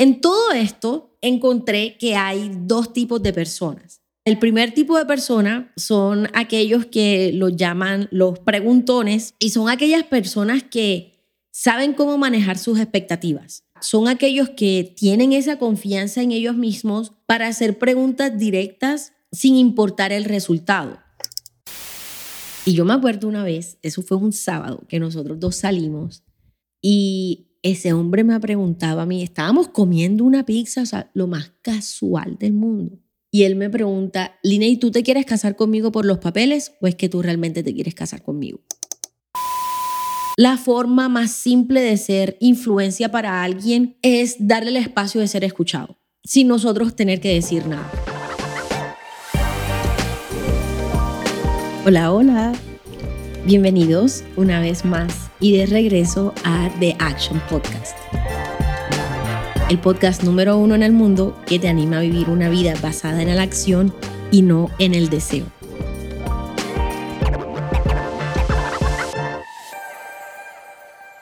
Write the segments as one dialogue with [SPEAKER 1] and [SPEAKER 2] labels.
[SPEAKER 1] En todo esto encontré que hay dos tipos de personas. El primer tipo de persona son aquellos que los llaman los preguntones y son aquellas personas que saben cómo manejar sus expectativas. Son aquellos que tienen esa confianza en ellos mismos para hacer preguntas directas sin importar el resultado. Y yo me acuerdo una vez, eso fue un sábado, que nosotros dos salimos y ese hombre me ha preguntado a mí, estábamos comiendo una pizza, o sea, lo más casual del mundo. Y él me pregunta, Lina, ¿y tú te quieres casar conmigo por los papeles o es que tú realmente te quieres casar conmigo? La forma más simple de ser influencia para alguien es darle el espacio de ser escuchado, sin nosotros tener que decir nada. Hola, hola. Bienvenidos una vez más y de regreso a The Action Podcast. El podcast número uno en el mundo que te anima a vivir una vida basada en la acción y no en el deseo.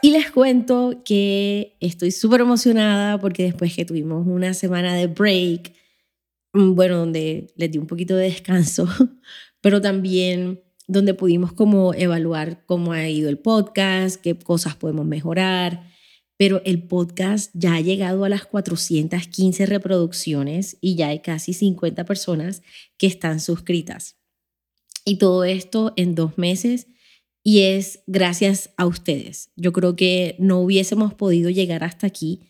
[SPEAKER 1] Y les cuento que estoy súper emocionada porque después que tuvimos una semana de break, mm, bueno, donde les di un poquito de descanso, pero también donde pudimos como evaluar cómo ha ido el podcast, qué cosas podemos mejorar. Pero el podcast ya ha llegado a las 415 reproducciones y ya hay casi 50 personas que están suscritas. Y todo esto en dos meses y es gracias a ustedes. Yo creo que no hubiésemos podido llegar hasta aquí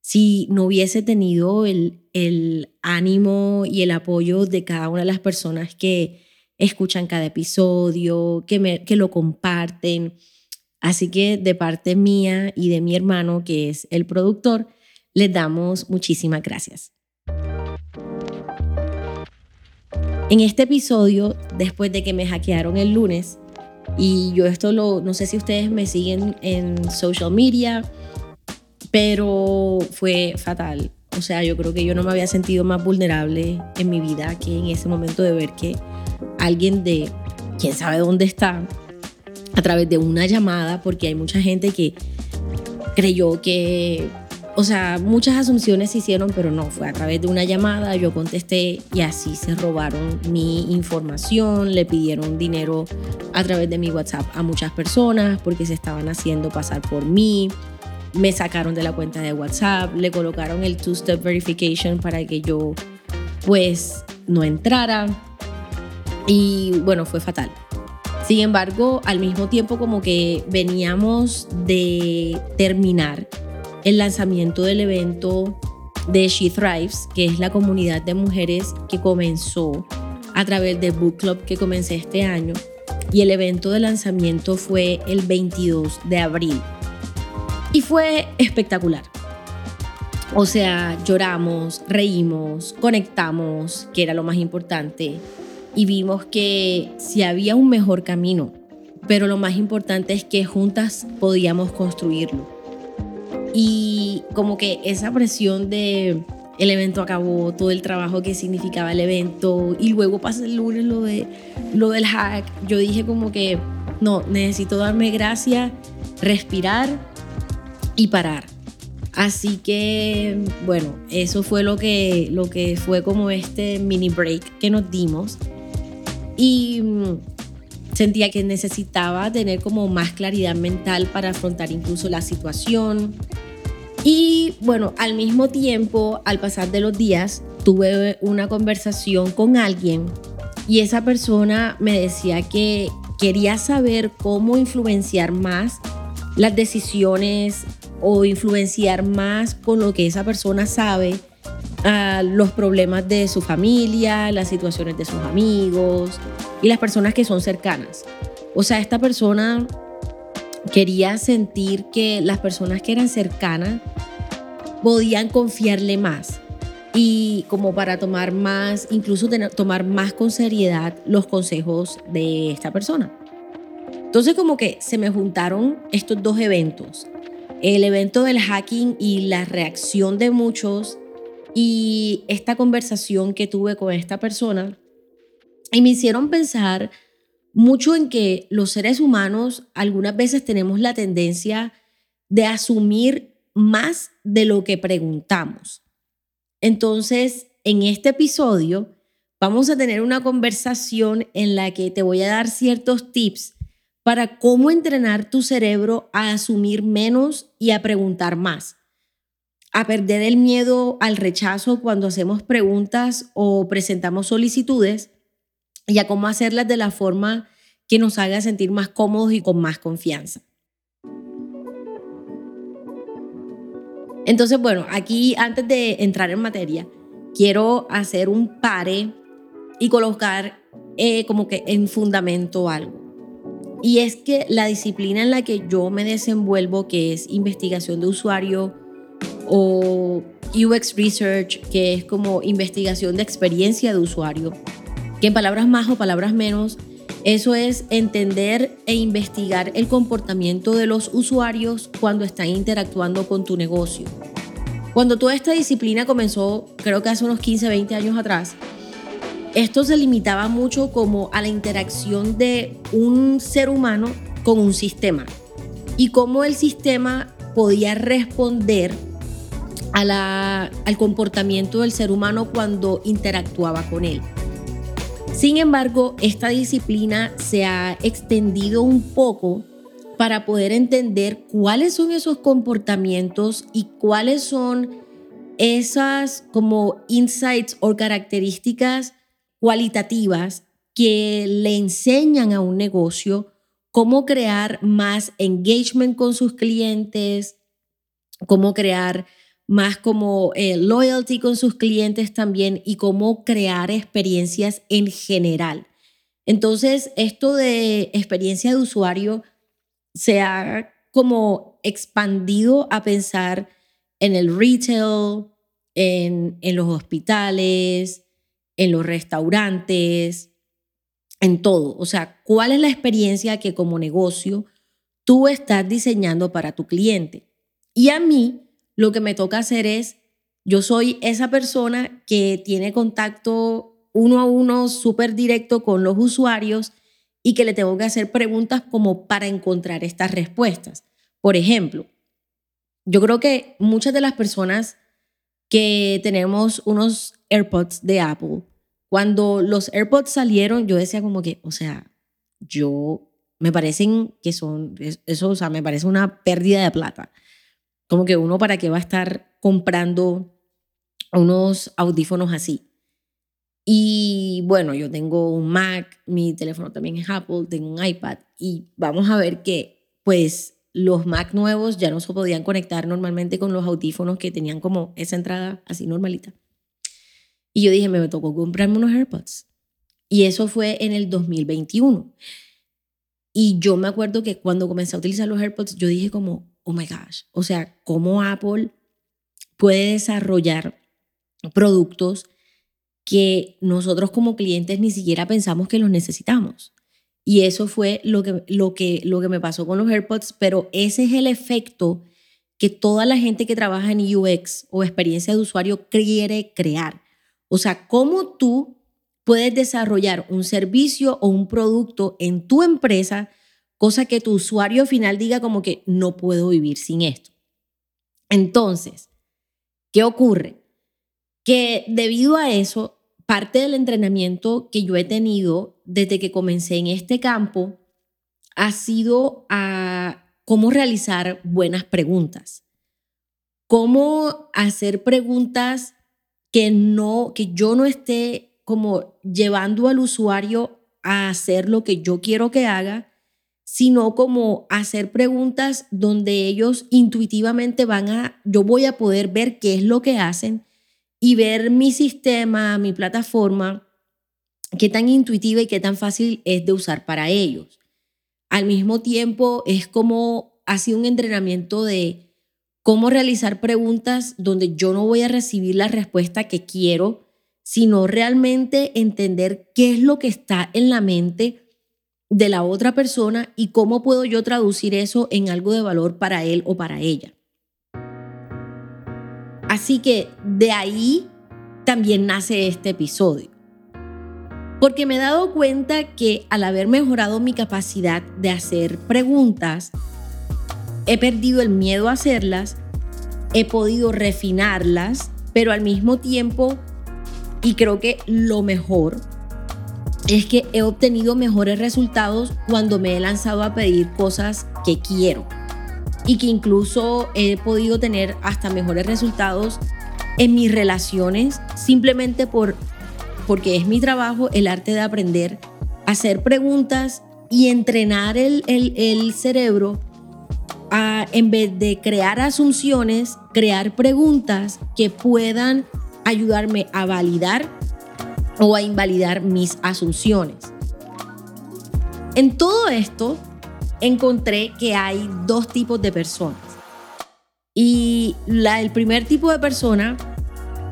[SPEAKER 1] si no hubiese tenido el, el ánimo y el apoyo de cada una de las personas que escuchan cada episodio, que, me, que lo comparten. Así que de parte mía y de mi hermano, que es el productor, les damos muchísimas gracias. En este episodio, después de que me hackearon el lunes, y yo esto lo, no sé si ustedes me siguen en social media, pero fue fatal. O sea, yo creo que yo no me había sentido más vulnerable en mi vida que en ese momento de ver que alguien de quién sabe dónde está a través de una llamada, porque hay mucha gente que creyó que, o sea, muchas asunciones se hicieron, pero no, fue a través de una llamada, yo contesté y así se robaron mi información, le pidieron dinero a través de mi WhatsApp a muchas personas porque se estaban haciendo pasar por mí. Me sacaron de la cuenta de WhatsApp, le colocaron el two-step verification para que yo pues no entrara y bueno, fue fatal. Sin embargo, al mismo tiempo como que veníamos de terminar el lanzamiento del evento de She Thrives, que es la comunidad de mujeres que comenzó a través del book club que comencé este año. Y el evento de lanzamiento fue el 22 de abril. Y fue espectacular. O sea, lloramos, reímos, conectamos, que era lo más importante y vimos que si había un mejor camino, pero lo más importante es que juntas podíamos construirlo. Y como que esa presión de el evento acabó, todo el trabajo que significaba el evento y luego pasa el lunes lo, de, lo del hack, yo dije como que no, necesito darme gracias, respirar y parar. Así que, bueno, eso fue lo que, lo que fue como este mini break que nos dimos y mm, sentía que necesitaba tener como más claridad mental para afrontar incluso la situación. Y bueno, al mismo tiempo, al pasar de los días, tuve una conversación con alguien y esa persona me decía que quería saber cómo influenciar más las decisiones o influenciar más con lo que esa persona sabe a los problemas de su familia, las situaciones de sus amigos y las personas que son cercanas. O sea, esta persona quería sentir que las personas que eran cercanas podían confiarle más y como para tomar más, incluso tomar más con seriedad los consejos de esta persona. Entonces como que se me juntaron estos dos eventos, el evento del hacking y la reacción de muchos y esta conversación que tuve con esta persona y me hicieron pensar mucho en que los seres humanos algunas veces tenemos la tendencia de asumir más de lo que preguntamos. Entonces, en este episodio vamos a tener una conversación en la que te voy a dar ciertos tips para cómo entrenar tu cerebro a asumir menos y a preguntar más, a perder el miedo al rechazo cuando hacemos preguntas o presentamos solicitudes y a cómo hacerlas de la forma que nos haga sentir más cómodos y con más confianza. Entonces, bueno, aquí antes de entrar en materia, quiero hacer un pare y colocar eh, como que en fundamento algo. Y es que la disciplina en la que yo me desenvuelvo, que es investigación de usuario o UX Research, que es como investigación de experiencia de usuario, que en palabras más o palabras menos, eso es entender e investigar el comportamiento de los usuarios cuando están interactuando con tu negocio. Cuando toda esta disciplina comenzó, creo que hace unos 15, 20 años atrás, esto se limitaba mucho como a la interacción de un ser humano con un sistema y cómo el sistema podía responder al comportamiento del ser humano cuando interactuaba con él. Sin embargo, esta disciplina se ha extendido un poco para poder entender cuáles son esos comportamientos y cuáles son esas como insights o características cualitativas que le enseñan a un negocio cómo crear más engagement con sus clientes, cómo crear más como eh, loyalty con sus clientes también y cómo crear experiencias en general. Entonces, esto de experiencia de usuario se ha como expandido a pensar en el retail, en, en los hospitales, en los restaurantes, en todo. O sea, ¿cuál es la experiencia que como negocio tú estás diseñando para tu cliente? Y a mí lo que me toca hacer es, yo soy esa persona que tiene contacto uno a uno súper directo con los usuarios y que le tengo que hacer preguntas como para encontrar estas respuestas. Por ejemplo, yo creo que muchas de las personas que tenemos unos AirPods de Apple, cuando los AirPods salieron, yo decía como que, o sea, yo me parecen que son, eso, o sea, me parece una pérdida de plata. Como que uno para qué va a estar comprando unos audífonos así. Y bueno, yo tengo un Mac, mi teléfono también es Apple, tengo un iPad y vamos a ver que pues los Mac nuevos ya no se podían conectar normalmente con los audífonos que tenían como esa entrada así normalita. Y yo dije, me tocó comprarme unos AirPods. Y eso fue en el 2021. Y yo me acuerdo que cuando comencé a utilizar los AirPods, yo dije como, oh my gosh, o sea, cómo Apple puede desarrollar productos que nosotros como clientes ni siquiera pensamos que los necesitamos. Y eso fue lo que, lo que, lo que me pasó con los AirPods, pero ese es el efecto que toda la gente que trabaja en UX o experiencia de usuario quiere crear. O sea, cómo tú puedes desarrollar un servicio o un producto en tu empresa, cosa que tu usuario final diga como que no puedo vivir sin esto. Entonces, ¿qué ocurre? Que debido a eso, parte del entrenamiento que yo he tenido desde que comencé en este campo ha sido a cómo realizar buenas preguntas, cómo hacer preguntas que no que yo no esté como llevando al usuario a hacer lo que yo quiero que haga, sino como hacer preguntas donde ellos intuitivamente van a yo voy a poder ver qué es lo que hacen y ver mi sistema, mi plataforma, qué tan intuitiva y qué tan fácil es de usar para ellos. Al mismo tiempo, es como ha sido un entrenamiento de cómo realizar preguntas donde yo no voy a recibir la respuesta que quiero, sino realmente entender qué es lo que está en la mente de la otra persona y cómo puedo yo traducir eso en algo de valor para él o para ella. Así que de ahí también nace este episodio. Porque me he dado cuenta que al haber mejorado mi capacidad de hacer preguntas, he perdido el miedo a hacerlas he podido refinarlas, pero al mismo tiempo, y creo que lo mejor, es que he obtenido mejores resultados cuando me he lanzado a pedir cosas que quiero y que incluso he podido tener hasta mejores resultados en mis relaciones simplemente por, porque es mi trabajo el arte de aprender a hacer preguntas y entrenar el, el, cerebro a, en vez de crear asunciones, crear preguntas que puedan ayudarme a validar o a invalidar mis asunciones. En todo esto encontré que hay dos tipos de personas. Y el primer tipo de persona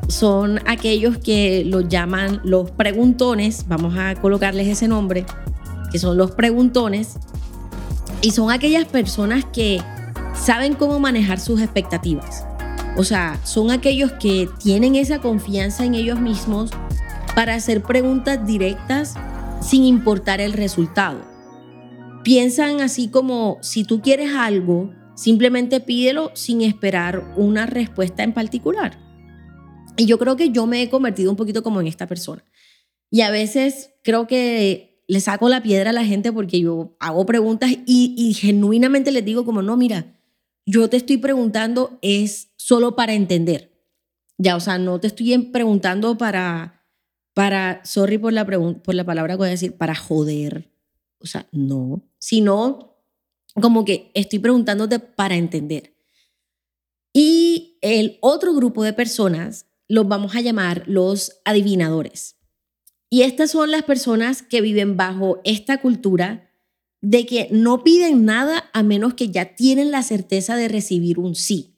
[SPEAKER 1] son aquellos que los llaman los preguntones, vamos a colocarles ese nombre, que son los preguntones, y son aquellas personas que saben cómo manejar sus expectativas. O sea, son aquellos que tienen esa confianza en ellos mismos para hacer preguntas directas sin importar el resultado. Piensan así como si tú quieres algo, simplemente pídelo sin esperar una respuesta en particular. Y yo creo que yo me he convertido un poquito como en esta persona. Y a veces creo que le saco la piedra a la gente porque yo hago preguntas y, y genuinamente les digo como, no, mira, yo te estoy preguntando es solo para entender. Ya, o sea, no te estoy preguntando para para, sorry por la, por la palabra que voy a decir, para joder. O sea, no, sino como que estoy preguntándote para entender. Y el otro grupo de personas los vamos a llamar los adivinadores. Y estas son las personas que viven bajo esta cultura de que no piden nada a menos que ya tienen la certeza de recibir un sí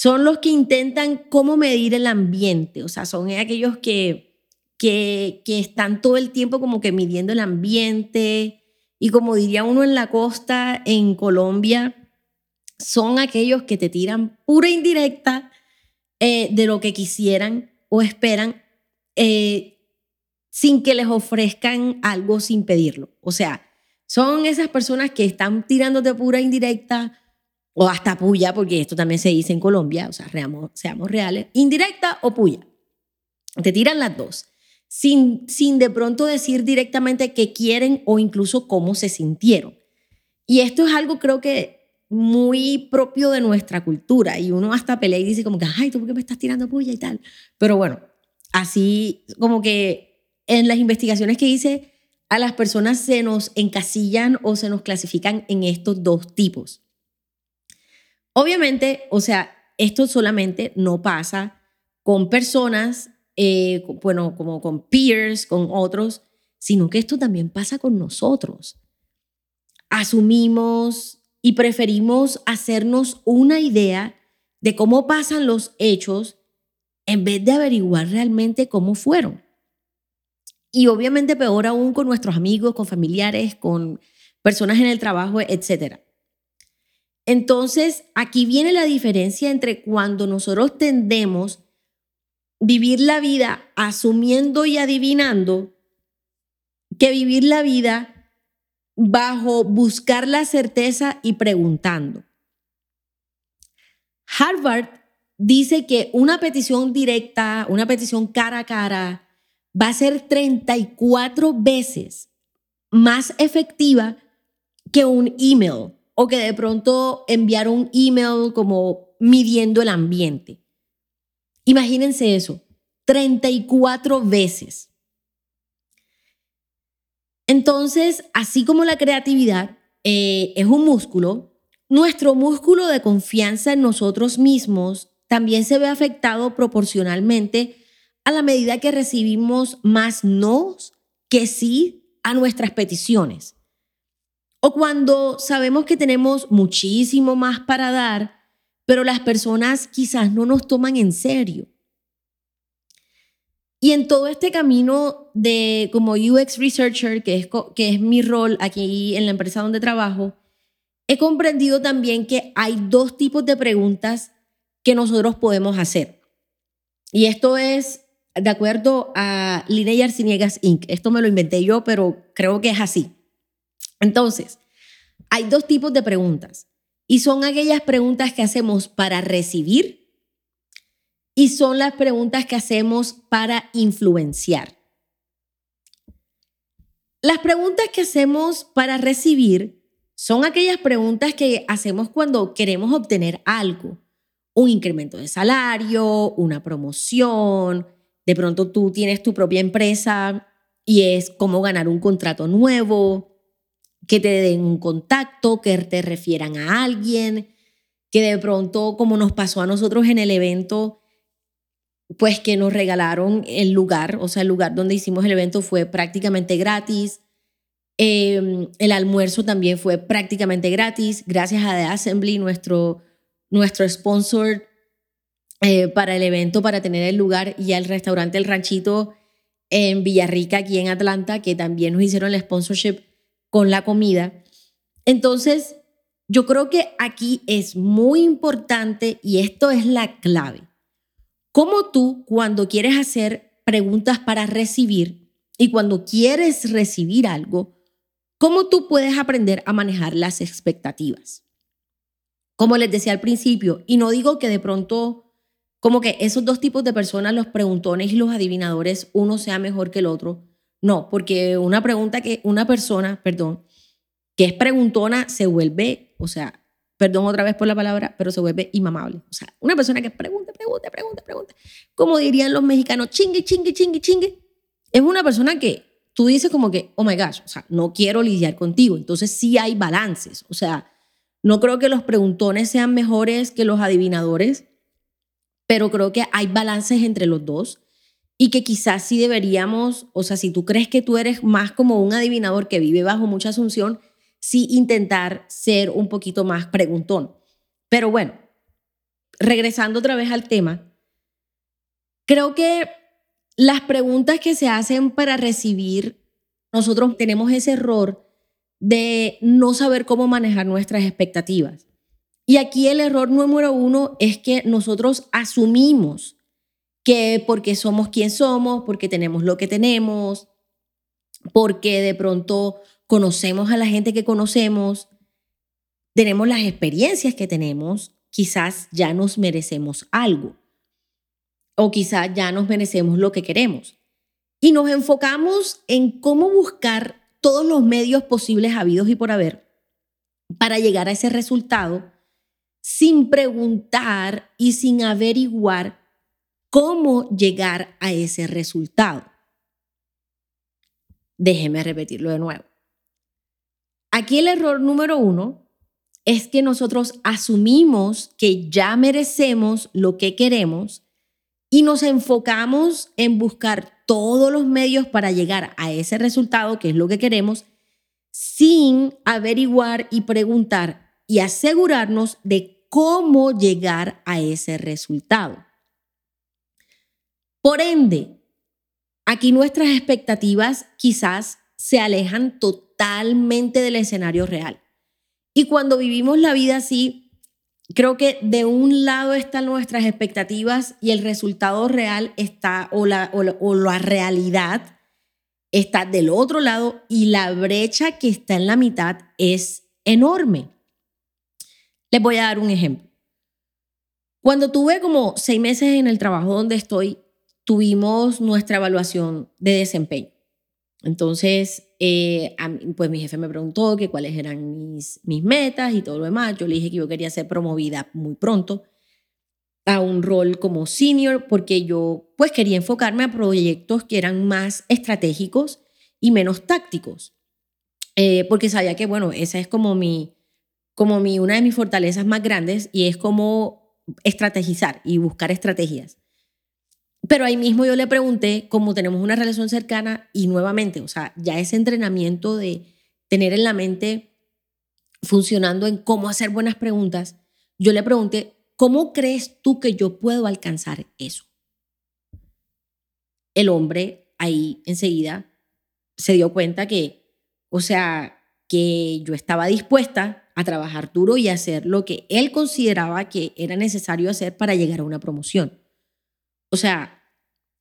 [SPEAKER 1] son los que intentan cómo medir el ambiente, o sea, son aquellos que, que, que están todo el tiempo como que midiendo el ambiente y como diría uno en la costa, en Colombia, son aquellos que te tiran pura indirecta eh, de lo que quisieran o esperan eh, sin que les ofrezcan algo sin pedirlo. O sea, son esas personas que están tirándote pura indirecta o hasta puya, porque esto también se dice en Colombia, o sea, seamos, reales, indirecta o puya. Te tiran las dos, sin, sin de pronto decir directamente qué quieren o incluso cómo se sintieron. Y esto es algo creo que muy propio de nuestra cultura y uno hasta pelea y dice como que, ay, ¿tú por qué me estás tirando puya y tal? Pero bueno, así como que en las investigaciones que hice, a las personas se nos encasillan o se nos clasifican en estos dos tipos. Obviamente, o sea, esto solamente no pasa con personas, eh, bueno, como con peers, con otros, sino que esto también pasa con nosotros. Asumimos y preferimos hacernos una idea de cómo pasan los hechos en vez de averiguar realmente cómo fueron. Y obviamente peor aún con nuestros amigos, con familiares, con personas en el trabajo, etcétera. Entonces, aquí viene la diferencia entre cuando nosotros tendemos vivir la vida asumiendo y adivinando que vivir la vida bajo buscar la certeza y preguntando. Harvard dice que una petición directa, una petición cara a cara, va a ser 34 veces más efectiva que un email o que de pronto enviar un email como midiendo el ambiente. Imagínense eso, 34 veces. Entonces, así como la creatividad eh, es un músculo, nuestro músculo de confianza en nosotros mismos también se ve afectado proporcionalmente a la medida que recibimos más nos que sí a nuestras peticiones. O cuando sabemos que tenemos muchísimo más para dar, pero las personas quizás no nos toman en serio. Y en todo este camino de como UX Researcher, que es, que es mi rol aquí en la empresa donde trabajo, he comprendido también que hay dos tipos de preguntas que nosotros podemos hacer. Y esto es de acuerdo a Linnea Arciniegas Inc. Esto me lo inventé yo, pero creo que es así. Entonces, hay dos tipos de preguntas. Y son aquellas preguntas que hacemos para recibir y son las preguntas que hacemos para influenciar. Las preguntas que hacemos para recibir son aquellas preguntas que hacemos cuando queremos obtener algo, un incremento de salario, una promoción, de pronto tú tienes tu propia empresa y es cómo ganar un contrato nuevo, que te den un contacto, que te refieran a alguien, que de pronto, como nos pasó a nosotros en el evento, pues que nos regalaron el lugar, o sea, el lugar donde hicimos el evento fue prácticamente gratis. Em, el almuerzo también fue prácticamente gratis, gracias a The Assembly, nuestro, nuestro sponsor eh, para el evento, para tener el lugar, y al restaurante El Ranchito en Villarrica, aquí en Atlanta, que también nos hicieron el sponsorship con la comida. Entonces, yo creo que aquí es muy importante y esto es la clave ¿Cómo tú cuando quieres hacer preguntas para recibir y cuando quieres recibir algo, cómo tú puedes aprender a manejar las expectativas? Como les decía al principio, y no digo que de pronto, como que esos dos tipos de personas, los preguntones y los adivinadores, uno sea mejor que el otro. No, porque una pregunta que una persona, perdón, que es preguntona se vuelve, o sea, perdón otra vez por la palabra, pero se vuelve inmamable. O sea, una persona que pregunta, pregunta, pregunta, pregunta, como dirían los mexicanos, chingue, chingue, chingue, chingue, es una persona que tú dices como que, oh my gosh, o sea, no quiero lidiar contigo. Entonces sí hay balances. O sea, no creo que los preguntones sean mejores que los adivinadores, pero creo que hay balances entre los dos y que quizás sí deberíamos, o sea, si tú crees que tú eres más como un adivinador que vive bajo mucha asunción, sí intentar ser un poquito más preguntón. Pero bueno, regresando otra vez al tema, creo que las preguntas que se hacen para recibir, nosotros tenemos ese error de no saber cómo manejar nuestras expectativas. Y aquí el error número uno es que nosotros asumimos que porque somos quien somos, porque tenemos lo que tenemos, porque de pronto conocemos a la gente que conocemos, tenemos las experiencias que tenemos, quizás ya nos merecemos algo o quizás ya nos merecemos lo que queremos. Y nos enfocamos en cómo buscar todos los medios posibles habidos y por haber para llegar a ese resultado sin preguntar y sin averiguar cómo llegar a ese resultado. Déjeme repetirlo de nuevo. Aquí el error número uno es que nosotros asumimos que ya merecemos lo que queremos y nos enfocamos en buscar todos los medios para llegar a ese resultado, que es lo que queremos, sin averiguar y preguntar y asegurarnos de cómo llegar a ese resultado. Por ende, aquí nuestras expectativas quizás se alejan totalmente del escenario real. Y cuando vivimos la vida así, creo que de un lado están nuestras expectativas y el resultado real está, o la, o la, realidad está del otro lado y la brecha que está en la mitad es enorme. Les voy a dar un ejemplo. Cuando tuve como seis meses en el trabajo donde estoy, tuvimos nuestra evaluación de desempeño. Entonces, eh, pues mi jefe me preguntó que cuáles eran mis, mis metas y todo lo demás. Yo le dije que yo quería ser promovida muy pronto a un rol como senior porque yo pues quería enfocarme a proyectos que eran más estratégicos y menos tácticos. Eh, porque sabía que, bueno, esa es como mi, como mi, una de mis fortalezas más grandes y es como estrategizar y buscar estrategias. Pero ahí mismo yo le pregunté, como tenemos una relación cercana y nuevamente, o sea, ya ese entrenamiento de tener en la mente funcionando en cómo hacer buenas preguntas, yo le pregunté, ¿cómo crees tú que yo puedo alcanzar eso? El hombre ahí enseguida se dio cuenta que, o sea, que yo estaba dispuesta a trabajar duro y hacer lo que él consideraba que era necesario hacer para llegar a una promoción. O sea,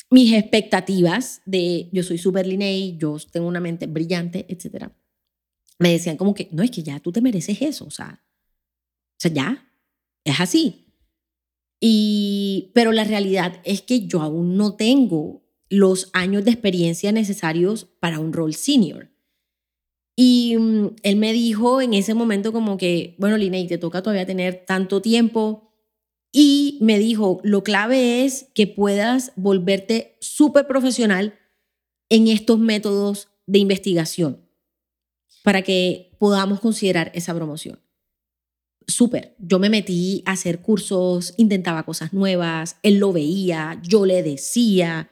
[SPEAKER 1] mis expectativas de yo soy súper lineal, yo tengo una mente brillante, etcétera, me decían como que, no, es que ya tú te mereces eso, o sea, O sea, ya, es así. Y, pero la realidad es que yo aún no tengo los años de experiencia necesarios para un rol senior. Y mm, él me dijo en ese momento como que, bueno, Linnea, te toca todavía tener tanto tiempo. Y me dijo, lo clave es que puedas volverte súper profesional en estos métodos de investigación para que podamos considerar esa promoción. Súper. Yo me metí a hacer cursos, intentaba cosas nuevas, él lo veía, yo le decía.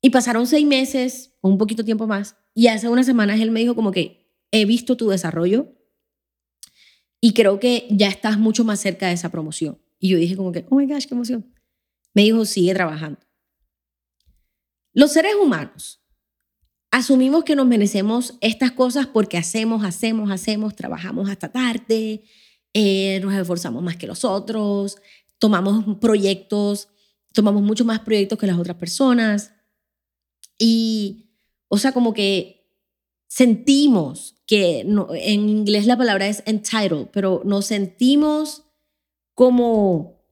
[SPEAKER 1] Y pasaron seis meses un poquito tiempo más. Y hace unas semanas él me dijo como que he visto tu desarrollo y creo que ya estás mucho más cerca de esa promoción. Y yo dije como que, oh my gosh, qué emoción. Me dijo, sigue trabajando. Los seres humanos asumimos que nos merecemos estas cosas porque hacemos, hacemos, hacemos, trabajamos hasta tarde, eh, nos esforzamos más que los otros, tomamos proyectos, tomamos mucho más proyectos que las otras personas. Y, o sea, como que sentimos que, en inglés la palabra es entitled, pero nos sentimos como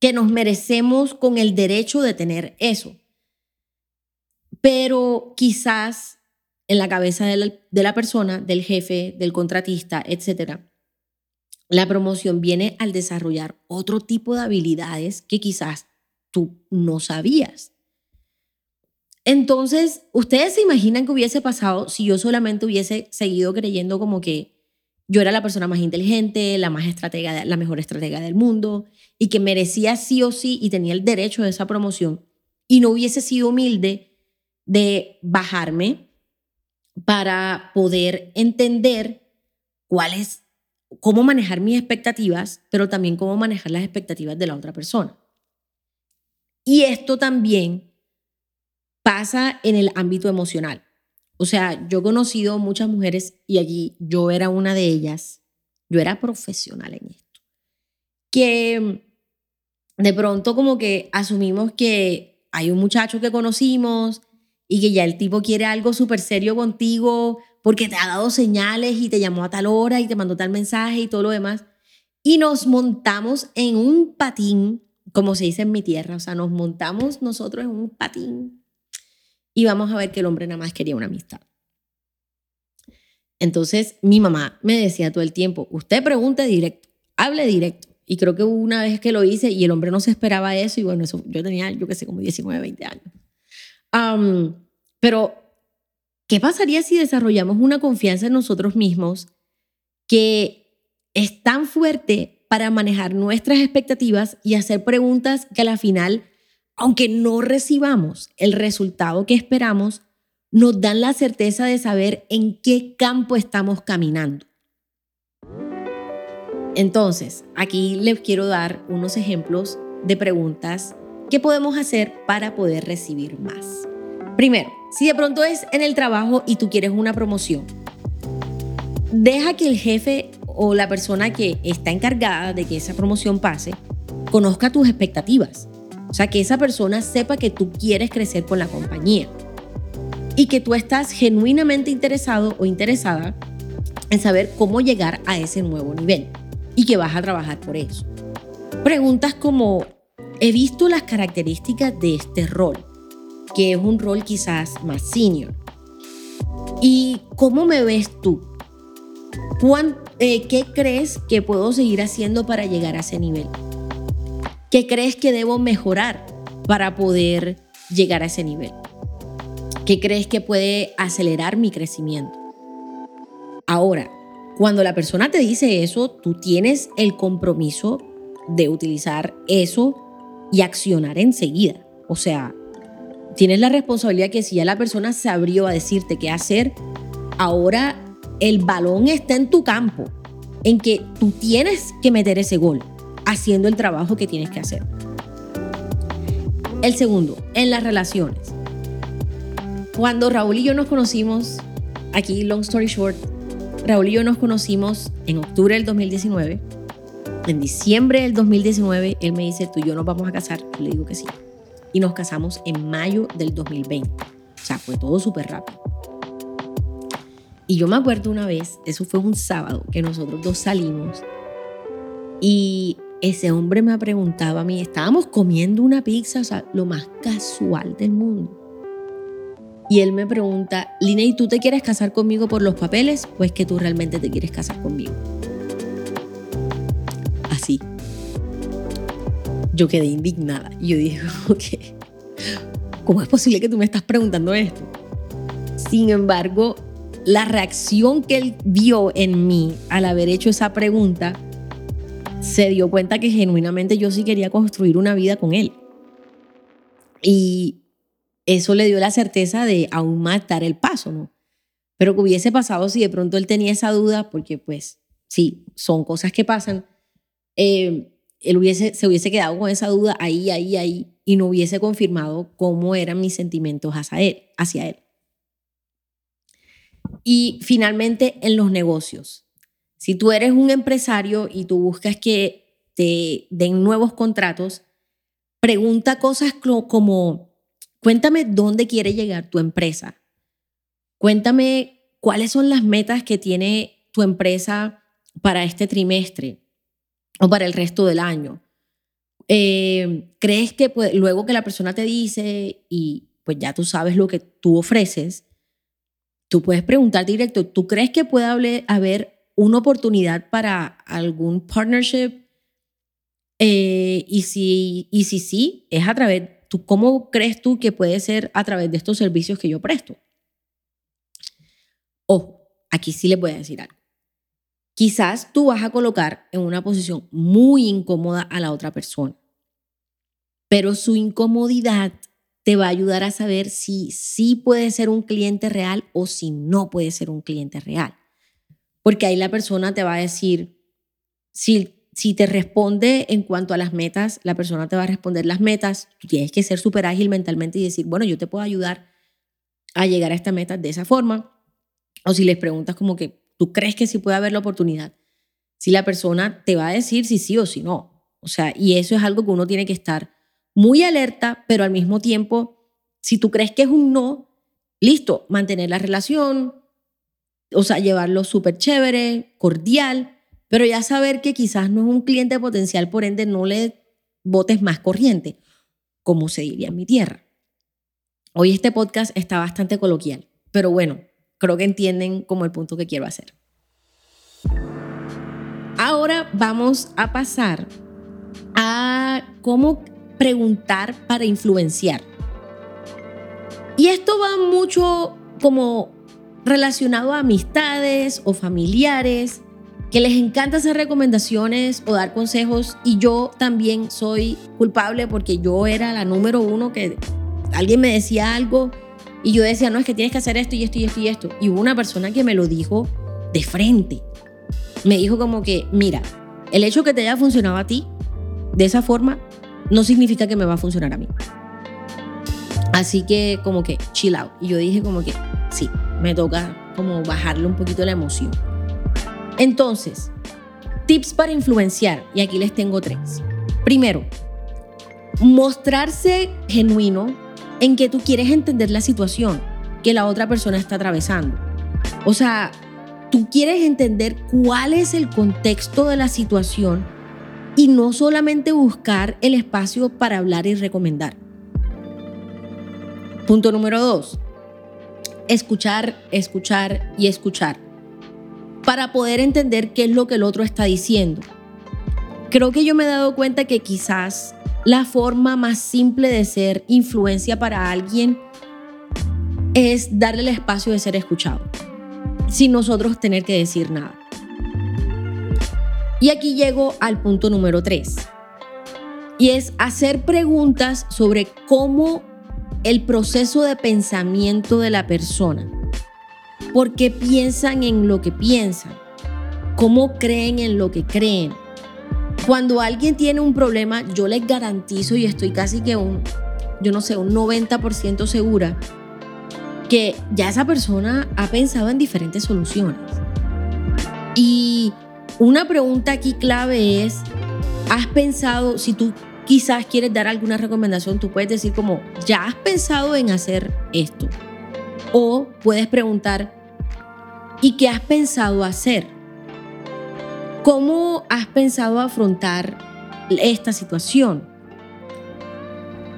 [SPEAKER 1] que nos merecemos con el derecho de tener eso. Pero quizás en la cabeza de la, de la persona, del jefe, del contratista, etcétera, la promoción viene al desarrollar otro tipo de habilidades que quizás tú no sabías. Entonces, ¿ustedes se imaginan que hubiese pasado si yo solamente hubiese seguido creyendo como que yo era la persona más inteligente, la más estratega, la mejor estratega del mundo y que merecía sí o sí y tenía el derecho de esa promoción y no hubiese sido humilde de bajarme para poder entender cuál es cómo manejar mis expectativas, pero también cómo manejar las expectativas de la otra persona. Y esto también pasa en el ámbito emocional. O sea, yo he conocido muchas mujeres y allí yo era una de ellas, yo era profesional en esto, que de pronto como que asumimos que hay un muchacho que conocimos y que ya el tipo quiere algo súper serio contigo porque te ha dado señales y te llamó a tal hora y te mandó tal mensaje y todo lo demás. Y nos montamos en un patín, como se dice en mi tierra, o sea, nos montamos nosotros en un patín y vamos a ver que el hombre nada más quería una amistad. Entonces mi mamá me decía todo el tiempo, usted pregunte directo, hable directo. Y creo que una vez que lo hice y el hombre no se esperaba eso y bueno, eso, yo tenía, yo qué sé, como 19, 20 años. pero ¿Qué pasaría si desarrollamos una confianza en nosotros mismos que es tan fuerte para manejar nuestras expectativas y hacer preguntas que a la final, aunque no recibamos el resultado que esperamos, nos dan la certeza de saber en qué campo estamos caminando? Entonces, aquí les quiero dar unos ejemplos de preguntas que podemos hacer para poder recibir más. Primero, si de pronto es en el trabajo y tú quieres una promoción, deja que el jefe o la persona que está encargada de que esa promoción pase conozca tus expectativas. O sea, que esa persona sepa que tú quieres crecer con la compañía y que tú estás genuinamente interesado o interesada en saber cómo llegar a ese nuevo nivel y que vas a trabajar por eso. Preguntas como, he visto las características de este rol que es un rol quizás más senior. ¿Y cómo me ves tú? Eh, ¿Qué crees que puedo seguir haciendo para llegar a ese nivel? ¿Qué crees que debo mejorar para poder llegar a ese nivel? ¿Qué crees que puede acelerar mi crecimiento? Ahora, cuando la persona te dice eso, tú tienes el compromiso de utilizar eso y accionar enseguida. O sea, tienes la responsabilidad que si ya la persona se abrió a decirte qué hacer, ahora el balón está en tu campo, en que tú tienes que meter ese gol, haciendo el trabajo que tienes que hacer. El segundo, en las relaciones. Cuando Raúl y yo nos conocimos, aquí long story short, Raúl y yo nos conocimos en octubre del 2019. En diciembre del 2019, él me dice, tú y yo nos vamos a casar. le digo que sí y nos casamos en mayo del 2020. O sea, fue todo súper rápido. Y yo me acuerdo una vez, eso fue un sábado, que nosotros dos salimos Y ese hombre me preguntaba a mí, estábamos comiendo una pizza, o sea, lo más casual del mundo. Y él me pregunta, Lina, ¿y tú te quieres casar conmigo por los papeles? Pues que tú realmente te quieres casar conmigo. Así. Yo quedé indignada. Yo dije, ok, ¿cómo es posible que tú me estás preguntando esto? Sin embargo, la reacción que él vio en mí al haber hecho esa pregunta, se dio cuenta que genuinamente yo sí quería construir una vida con él. Y eso le dio la certeza de aún más dar el paso, ¿no? Pero que hubiese pasado si de pronto él tenía esa duda, porque pues sí, son cosas que pasan, eh, él hubiese, se hubiese quedado con esa duda ahí, ahí, ahí, y no hubiese confirmado cómo eran mis sentimientos hacia él. Hacia él. Y finalmente, en los negocios. Si tú eres un empresario y tú buscas que te den nuevos contratos, pregunta cosas como Cuéntame dónde quiere llegar tu empresa. Cuéntame cuáles son las metas que tiene tu empresa para este trimestre o para el resto del año. Eh, ¿Crees que luego que la persona te dice y pues ya tú sabes lo que tú ofreces, tú puedes preguntar directo, ¿tú crees que puede haber una oportunidad para algún partnership? Eh, y, si, y si sí, es a través ¿tú, ¿cómo crees tú que puede ser a través de estos servicios que yo presto? Ojo, aquí sí les voy a decir algo. Quizás tú vas a colocar en una posición muy incómoda a la otra persona, pero su incomodidad te va a ayudar a saber si sí puede ser un cliente real o si no puede ser un cliente real. Porque ahí la persona te va a decir, si si te responde en cuanto a las metas, la persona te va a responder las metas, tú tienes que ser súper ágil mentalmente y decir, bueno, yo te puedo ayudar a llegar a esta meta de esa forma. O si les preguntas como que, ¿tú crees que sí puede haber la oportunidad? Si la persona te va a decir si sí o si no. O sea, y eso es algo que uno tiene que estar muy alerta, pero al mismo tiempo, si tú crees que es un no, listo, mantener la relación, o sea, llevarlo súper chévere, cordial, pero ya saber que quizás no es un cliente potencial, por ende no le botes más corriente, como se diría en mi tierra. Hoy este podcast está bastante coloquial, pero bueno, creo que entienden como el punto que quiero hacer. Ahora vamos a pasar a cómo preguntar para influenciar. Y esto va mucho como relacionado a amistades o familiares que les encanta hacer recomendaciones o dar consejos y yo también soy culpable porque yo era la número uno que alguien me decía algo y yo decía, no, es que tienes que hacer esto y esto y esto y esto. Y hubo una persona que me lo dijo de frente. Me dijo como que, mira, el hecho que te haya funcionado a ti de esa forma no significa que me va a funcionar a mí. Así que como que chill out. Y yo dije como que, sí, me toca como bajarle un poquito la emoción. Entonces, tips para influenciar, y aquí les tengo tres. Primero, mostrarse genuino en que tú quieres entender la situación que la otra persona está atravesando. O sea, tú quieres entender cuál es el contexto de la situación y no solamente buscar el espacio para hablar y recomendar. Punto número dos, escuchar, escuchar y escuchar para poder entender qué es lo que el otro está diciendo. Creo que yo me he dado cuenta que quizás la forma más simple de ser influencia para alguien es darle el espacio de ser escuchado, sin nosotros tener que decir nada. Y aquí llego al punto número tres, y es hacer preguntas sobre cómo el proceso de pensamiento de la persona por qué piensan en lo que piensan, cómo creen en lo que creen. Cuando alguien tiene un problema, yo les garantizo y estoy casi que un, yo no sé, un 90% segura que ya esa persona ha pensado en diferentes soluciones. Y una pregunta aquí clave es, ¿has pensado, si tú quizás quieres dar alguna recomendación, tú puedes decir como, ¿ya has pensado en hacer esto? O puedes preguntar, ¿y qué has pensado hacer? ¿Cómo has pensado afrontar esta situación?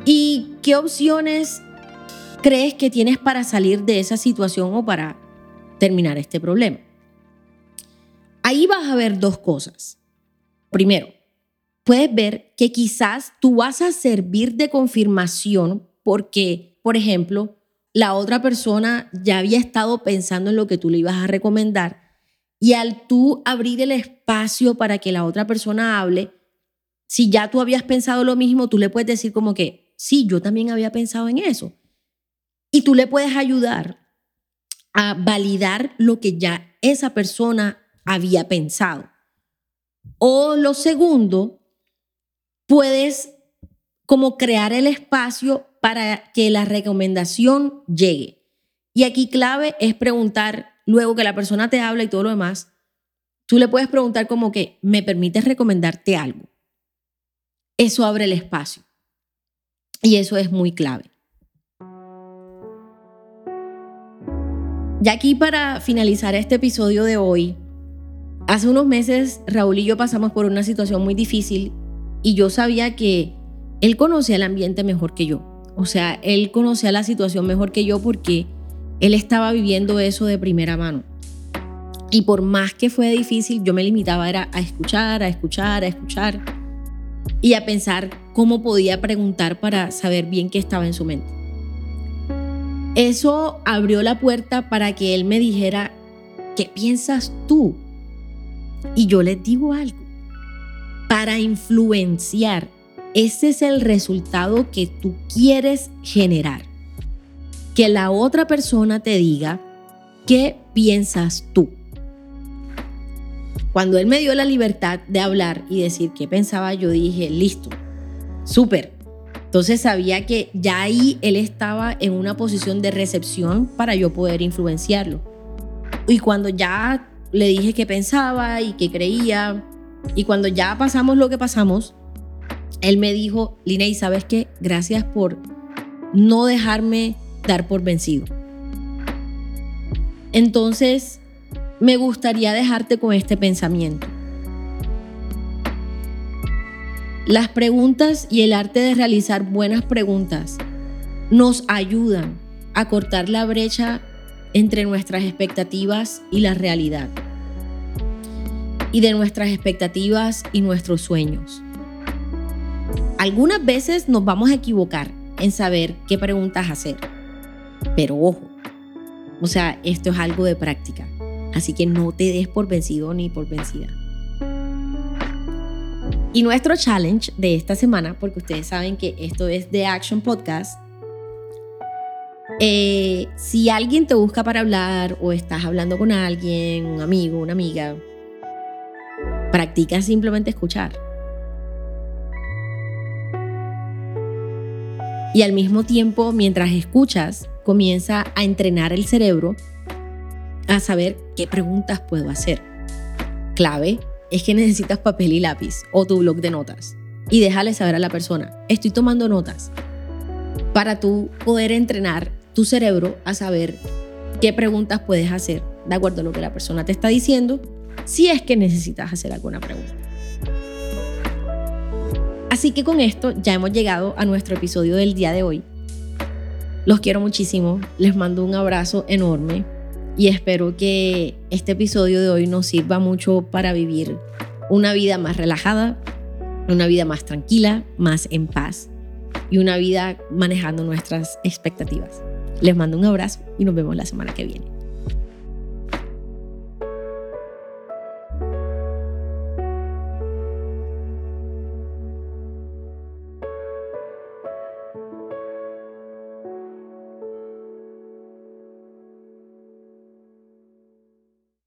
[SPEAKER 1] ¿Y qué opciones crees que tienes para salir de esa situación o para terminar este problema? Ahí vas a ver dos cosas. Primero, puedes ver que quizás tú vas a servir de confirmación porque, por ejemplo, la otra persona ya había estado pensando en lo que tú le ibas a recomendar y al tú abrir el espacio para que la otra persona hable, si ya tú habías pensado lo mismo, tú le puedes decir como que, sí, yo también había pensado en eso. Y tú le puedes ayudar a validar lo que ya esa persona había pensado. O lo segundo, puedes como crear el espacio para que la recomendación llegue. Y aquí clave es preguntar, luego que la persona te habla y todo lo demás, tú le puedes preguntar como que, ¿me permites recomendarte algo? Eso abre el espacio. Y eso es muy clave. Ya aquí para finalizar este episodio de hoy, hace unos meses Raúl y yo pasamos por una situación muy difícil y yo sabía que él conocía el ambiente mejor que yo. O sea, él conocía la situación mejor que yo porque él estaba viviendo eso de primera mano. Y por más que fue difícil, yo me limitaba era a escuchar, a escuchar, a escuchar y a pensar cómo podía preguntar para saber bien qué estaba en su mente. Eso abrió la puerta para que él me dijera, ¿qué piensas tú? Y yo les digo algo, para influenciar, ese es el resultado que tú quieres generar. Que la otra persona te diga, ¿qué piensas tú? Cuando él me dio la libertad de hablar y decir qué pensaba, yo dije, listo, súper, entonces sabía que ya ahí él estaba en una posición de recepción para yo poder influenciarlo. Y cuando ya le dije qué pensaba y qué creía, y cuando ya pasamos lo que pasamos, él me dijo, y ¿sabes qué? Gracias por no dejarme dar por vencido. Entonces, me gustaría dejarte con este pensamiento. Las preguntas y el arte de realizar buenas preguntas nos ayudan a cortar la brecha entre nuestras expectativas y la realidad. Y de nuestras expectativas y nuestros sueños. Algunas veces nos vamos a equivocar en saber qué preguntas hacer. Pero ojo, o sea, esto es algo de práctica. Así que no te des por vencido ni por vencida. Y nuestro challenge de esta semana, porque ustedes saben que esto es The Action Podcast, eh, si alguien te busca para hablar o estás hablando con alguien, un amigo, una amiga, practica simplemente escuchar. Y al mismo tiempo, mientras escuchas, comienza a entrenar el cerebro a saber qué preguntas puedo hacer. Clave, es que necesitas papel y lápiz o tu blog de notas y déjale saber a la persona, estoy tomando notas para tú poder entrenar tu cerebro a saber qué preguntas puedes hacer de acuerdo a lo que la persona te está diciendo, si es que necesitas hacer alguna pregunta. Así que con esto ya hemos llegado a nuestro episodio del día de hoy. Los quiero muchísimo, les mando un abrazo enorme y espero que este episodio de hoy nos sirva mucho para vivir una vida más relajada, una vida más tranquila, más en paz y una vida manejando nuestras expectativas. Les mando un abrazo y nos vemos la semana que viene.